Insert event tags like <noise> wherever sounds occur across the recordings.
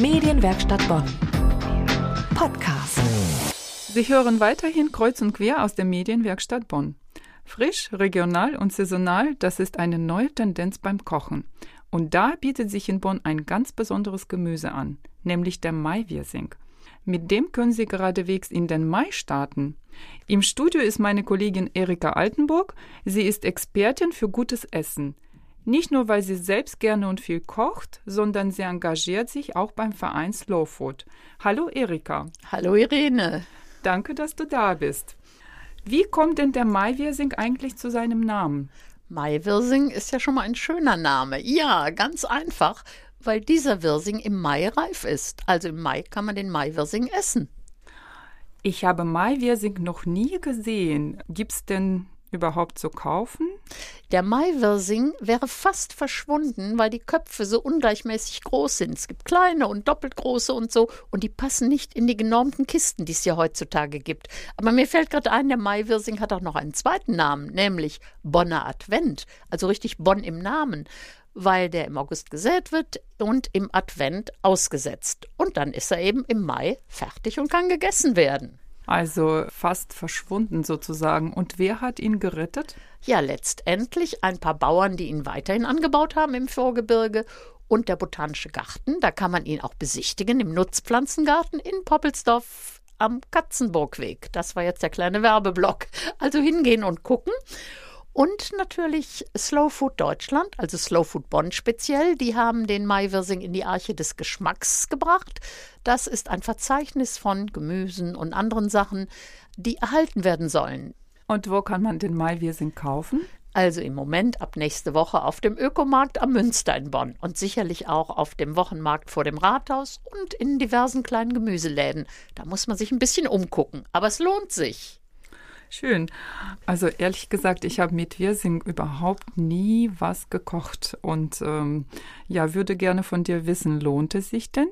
Medienwerkstatt Bonn. Podcast. Sie hören weiterhin kreuz und quer aus der Medienwerkstatt Bonn. Frisch, regional und saisonal, das ist eine neue Tendenz beim Kochen. Und da bietet sich in Bonn ein ganz besonderes Gemüse an, nämlich der Maiwirsing. Mit dem können Sie geradewegs in den Mai starten. Im Studio ist meine Kollegin Erika Altenburg. Sie ist Expertin für gutes Essen. Nicht nur, weil sie selbst gerne und viel kocht, sondern sie engagiert sich auch beim Verein Slow Food. Hallo Erika. Hallo Irene. Danke, dass du da bist. Wie kommt denn der Maiwirsing eigentlich zu seinem Namen? Maiwirsing ist ja schon mal ein schöner Name. Ja, ganz einfach, weil dieser Wirsing im Mai reif ist. Also im Mai kann man den Maiwirsing essen. Ich habe Maiwirsing noch nie gesehen. Gibt es denn überhaupt zu kaufen? Der Maiwirsing wäre fast verschwunden, weil die Köpfe so ungleichmäßig groß sind. Es gibt kleine und doppelt große und so, und die passen nicht in die genormten Kisten, die es ja heutzutage gibt. Aber mir fällt gerade ein, der Maiwirsing hat auch noch einen zweiten Namen, nämlich Bonner Advent, also richtig Bonn im Namen weil der im August gesät wird und im Advent ausgesetzt. Und dann ist er eben im Mai fertig und kann gegessen werden. Also fast verschwunden sozusagen. Und wer hat ihn gerettet? Ja, letztendlich ein paar Bauern, die ihn weiterhin angebaut haben im Vorgebirge und der Botanische Garten. Da kann man ihn auch besichtigen im Nutzpflanzengarten in Poppelsdorf am Katzenburgweg. Das war jetzt der kleine Werbeblock. Also hingehen und gucken. Und natürlich Slow Food Deutschland, also Slow Food Bonn speziell, die haben den Maiwirsing in die Arche des Geschmacks gebracht. Das ist ein Verzeichnis von Gemüsen und anderen Sachen, die erhalten werden sollen. Und wo kann man den Maiwirsing kaufen? Also im Moment ab nächste Woche auf dem Ökomarkt am Münster in Bonn und sicherlich auch auf dem Wochenmarkt vor dem Rathaus und in diversen kleinen Gemüseläden. Da muss man sich ein bisschen umgucken, aber es lohnt sich. Schön. Also ehrlich gesagt, ich habe mit Wirsing überhaupt nie was gekocht und ähm, ja, würde gerne von dir wissen, lohnt es sich denn?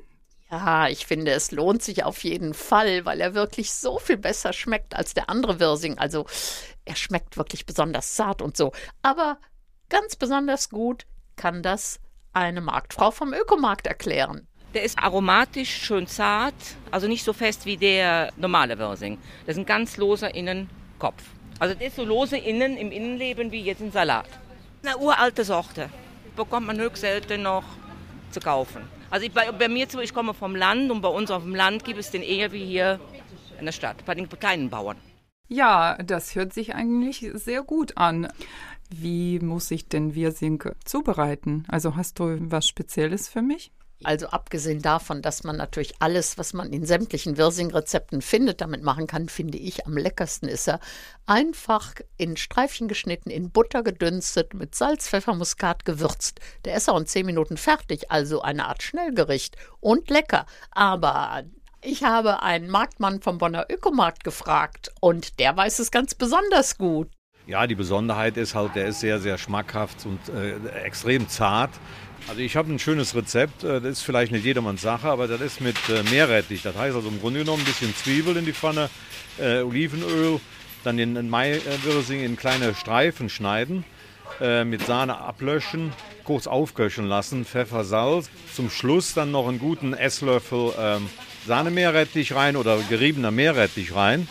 Ja, ich finde, es lohnt sich auf jeden Fall, weil er wirklich so viel besser schmeckt als der andere Wirsing. Also er schmeckt wirklich besonders zart und so. Aber ganz besonders gut kann das eine Marktfrau vom Ökomarkt erklären. Der ist aromatisch, schön zart, also nicht so fest wie der normale Wirsing. Das ist ein ganz loser Innen, Kopf. Also das ist so lose innen im Innenleben wie jetzt ein Salat. Eine uralte Sorte. Bekommt man höchst selten noch zu kaufen. Also ich, bei, bei, mir, ich komme vom Land und bei uns auf dem Land gibt es den eher wie hier in der Stadt, bei den kleinen Bauern. Ja, das hört sich eigentlich sehr gut an. Wie muss ich denn Wirsing zubereiten? Also hast du was Spezielles für mich? Also abgesehen davon, dass man natürlich alles, was man in sämtlichen Wirsing-Rezepten findet, damit machen kann, finde ich am leckersten ist er einfach in Streifchen geschnitten, in Butter gedünstet, mit Salz, Pfeffer, Muskat gewürzt. Der ist auch in zehn Minuten fertig, also eine Art Schnellgericht und lecker. Aber ich habe einen Marktmann vom Bonner Ökomarkt gefragt und der weiß es ganz besonders gut. Ja, die Besonderheit ist halt, der ist sehr, sehr schmackhaft und äh, extrem zart. Also ich habe ein schönes Rezept, äh, das ist vielleicht nicht jedermanns Sache, aber das ist mit äh, Meerrettich. Das heißt also im Grunde genommen ein bisschen Zwiebel in die Pfanne, äh, Olivenöl, dann den Maiwirsing in kleine Streifen schneiden, äh, mit Sahne ablöschen, kurz aufköcheln lassen, Pfeffer, Salz. Zum Schluss dann noch einen guten Esslöffel ähm, Sahnemeerrettich rein oder geriebener Meerrettich rein.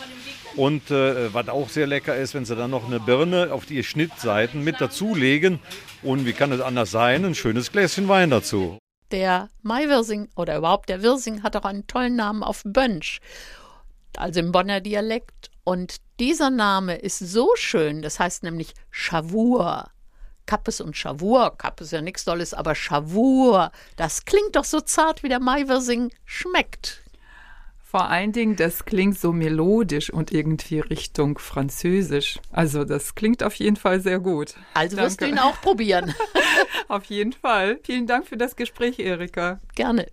Und äh, was auch sehr lecker ist, wenn Sie dann noch eine Birne auf die Schnittseiten mit dazulegen. Und wie kann es anders sein? Ein schönes Gläschen Wein dazu. Der Maiwirsing oder überhaupt der Wirsing hat auch einen tollen Namen auf Bönsch, also im Bonner Dialekt. Und dieser Name ist so schön, das heißt nämlich Schawur. Kappes und Schawur. Kappes ist ja nichts Tolles, aber Schawur. Das klingt doch so zart, wie der Maiwirsing schmeckt. Vor allen Dingen, das klingt so melodisch und irgendwie Richtung Französisch. Also das klingt auf jeden Fall sehr gut. Also Danke. wirst du ihn auch probieren. <laughs> auf jeden Fall. Vielen Dank für das Gespräch, Erika. Gerne.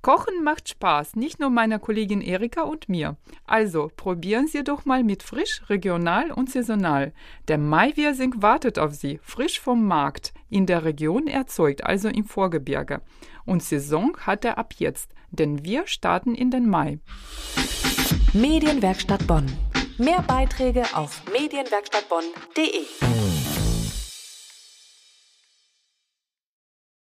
Kochen macht Spaß, nicht nur meiner Kollegin Erika und mir. Also probieren Sie doch mal mit frisch, regional und saisonal. Der Maiwirsing wartet auf Sie, frisch vom Markt, in der Region erzeugt, also im Vorgebirge. Und Saison hat er ab jetzt, denn wir starten in den Mai. Medienwerkstatt Bonn. Mehr Beiträge auf medienwerkstattbonn.de.